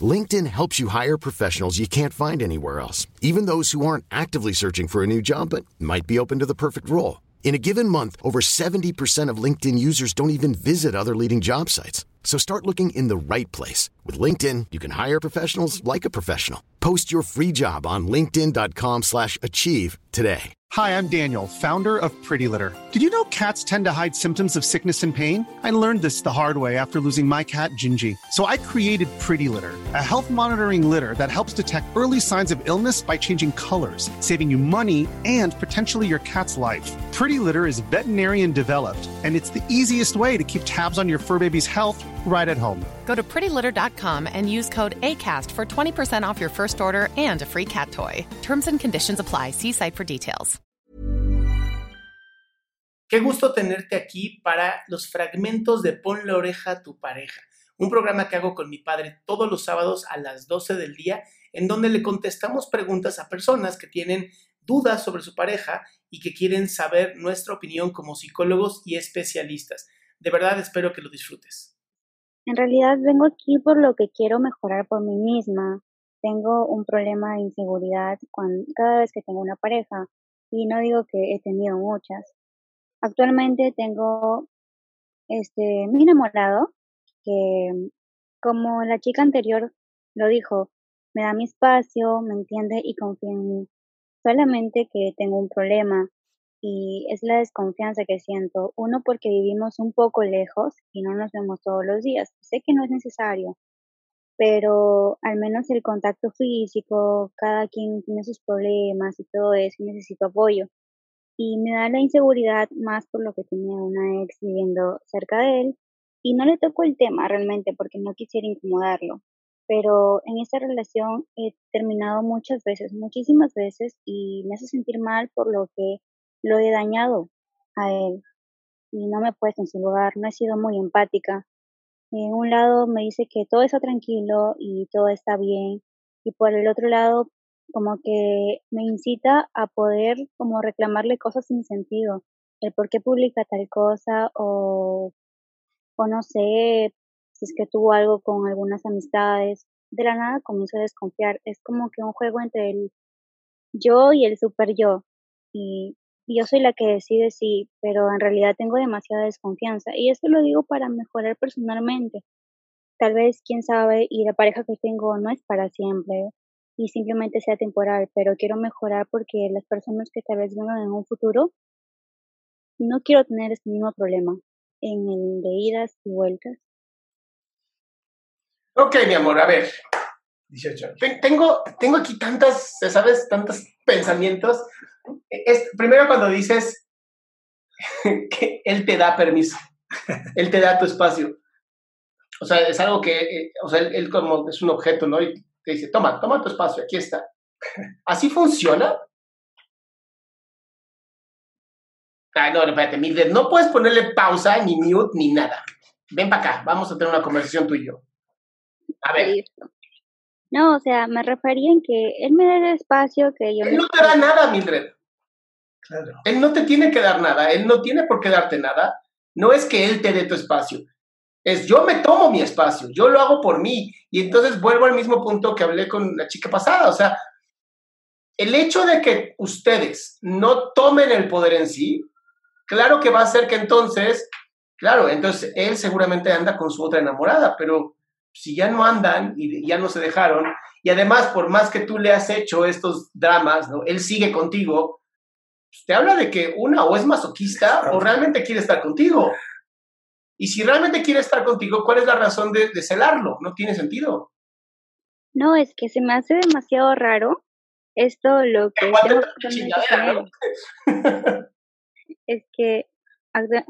LinkedIn helps you hire professionals you can't find anywhere else, even those who aren't actively searching for a new job but might be open to the perfect role. In a given month, over 70% of LinkedIn users don't even visit other leading job sites. So start looking in the right place. With LinkedIn, you can hire professionals like a professional. Post your free job on linkedin.com slash achieve today. Hi, I'm Daniel, founder of Pretty Litter. Did you know cats tend to hide symptoms of sickness and pain? I learned this the hard way after losing my cat, Gingy. So I created Pretty Litter, a health monitoring litter that helps detect early signs of illness by changing colors, saving you money and potentially your cat's life. Pretty Litter is veterinarian developed, and it's the easiest way to keep tabs on your fur baby's health right at home. Go to prettylitter.com and use code ACAST for 20% off your first order and a free cat toy. Terms and conditions apply. See site for details. Qué gusto tenerte aquí para los fragmentos de Pon la oreja a tu pareja, un programa que hago con mi padre todos los sábados a las 12 del día, en donde le contestamos preguntas a personas que tienen dudas sobre su pareja y que quieren saber nuestra opinión como psicólogos y especialistas. De verdad espero que lo disfrutes. En realidad vengo aquí por lo que quiero mejorar por mí misma. Tengo un problema de inseguridad cuando, cada vez que tengo una pareja y no digo que he tenido muchas. Actualmente tengo este mi enamorado que como la chica anterior lo dijo, me da mi espacio, me entiende y confía en mí. Solamente que tengo un problema y es la desconfianza que siento. Uno porque vivimos un poco lejos y no nos vemos todos los días. Sé que no es necesario, pero al menos el contacto físico, cada quien tiene sus problemas y todo eso, y necesito apoyo. Y me da la inseguridad más por lo que tenía una ex viviendo cerca de él y no le tocó el tema realmente porque no quisiera incomodarlo. Pero en esta relación he terminado muchas veces, muchísimas veces y me hace sentir mal por lo que lo he dañado a él y no me he puesto en su lugar, no he sido muy empática. En un lado me dice que todo está tranquilo y todo está bien y por el otro lado como que me incita a poder como reclamarle cosas sin sentido, el por qué publica tal cosa o, o no sé si es que tuvo algo con algunas amistades. De la nada comienzo a desconfiar, es como que un juego entre el yo y el super yo y yo soy la que decide sí, pero en realidad tengo demasiada desconfianza y esto lo digo para mejorar personalmente. Tal vez, quién sabe, y la pareja que tengo no es para siempre y simplemente sea temporal, pero quiero mejorar porque las personas que tal vez vengan en un futuro, no quiero tener este mismo problema en el de idas y vueltas. Ok, mi amor, a ver. 18. Tengo, tengo aquí tantas, ¿sabes? Tantos pensamientos. Es, primero cuando dices que él te da permiso, él te da tu espacio. O sea, es algo que, eh, o sea, él, él, como es un objeto, ¿no? Y te dice, toma, toma tu espacio, aquí está. ¿Así funciona? Ay, no, espérate, Mildred, no puedes ponerle pausa, ni mute, ni nada. Ven para acá, vamos a tener una conversación tú y yo. A ver. No, o sea, me refería en que él me dé el espacio que yo... Él no te da nada, Mildred. Claro. Él no te tiene que dar nada, él no tiene por qué darte nada. No es que él te dé tu espacio, es yo me tomo mi espacio, yo lo hago por mí. Y entonces vuelvo al mismo punto que hablé con la chica pasada. O sea, el hecho de que ustedes no tomen el poder en sí, claro que va a hacer que entonces, claro, entonces él seguramente anda con su otra enamorada, pero si ya no andan y ya no se dejaron, y además por más que tú le has hecho estos dramas, ¿no? Él sigue contigo, te habla de que una o es masoquista o realmente quiere estar contigo. Y si realmente quiere estar contigo, ¿cuál es la razón de, de celarlo? No tiene sentido. No, es que se me hace demasiado raro esto lo que... es que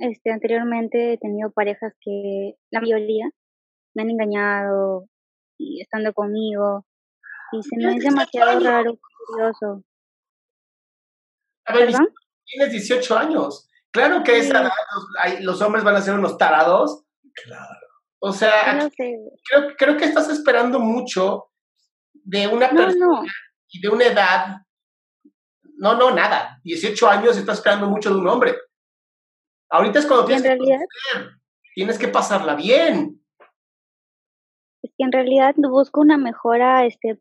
este, anteriormente he tenido parejas que la mayoría me han engañado y estando conmigo y se me hace demasiado raro, curioso. A ver, tienes 18 años. Claro que esa edad los, los, hombres van a ser unos tarados. Claro. O sea, creo, creo que estás esperando mucho de una persona y de una edad. No, no, nada. 18 años estás esperando mucho de un hombre. Ahorita es cuando tienes que tienes que pasarla bien. Es que en realidad busco una mejora este,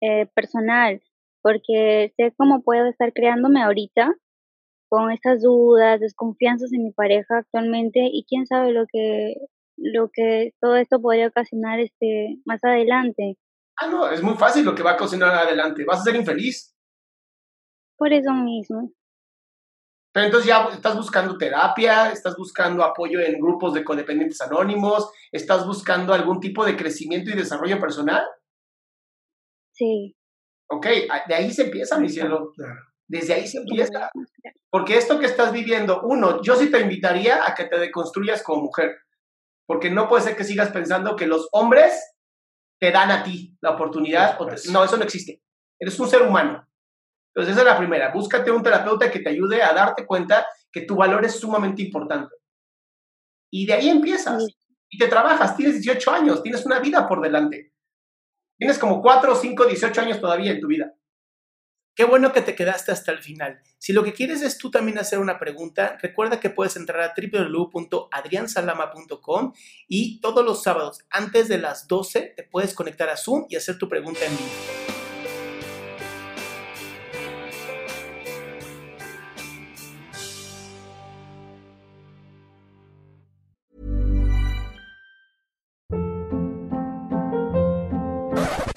eh, personal, porque sé cómo puedo estar creándome ahorita con estas dudas, desconfianzas en mi pareja actualmente y quién sabe lo que lo que todo esto podría ocasionar este más adelante. Ah, no, es muy fácil lo que va a ocasionar adelante, vas a ser infeliz. Por eso mismo. Pero entonces ya estás buscando terapia, estás buscando apoyo en grupos de codependientes anónimos, estás buscando algún tipo de crecimiento y desarrollo personal. Sí. Ok, de ahí se empieza, mi cielo. Desde ahí se empieza. Porque esto que estás viviendo, uno, yo sí te invitaría a que te deconstruyas como mujer. Porque no puede ser que sigas pensando que los hombres te dan a ti la oportunidad. no, eso no existe. Eres un ser humano. Entonces, esa es la primera. Búscate un terapeuta que te ayude a darte cuenta que tu valor es sumamente importante. Y de ahí empiezas. Y te trabajas. Tienes 18 años. Tienes una vida por delante. Tienes como 4, 5, 18 años todavía en tu vida. Qué bueno que te quedaste hasta el final. Si lo que quieres es tú también hacer una pregunta, recuerda que puedes entrar a www.adriansalama.com y todos los sábados antes de las 12 te puedes conectar a Zoom y hacer tu pregunta en vivo.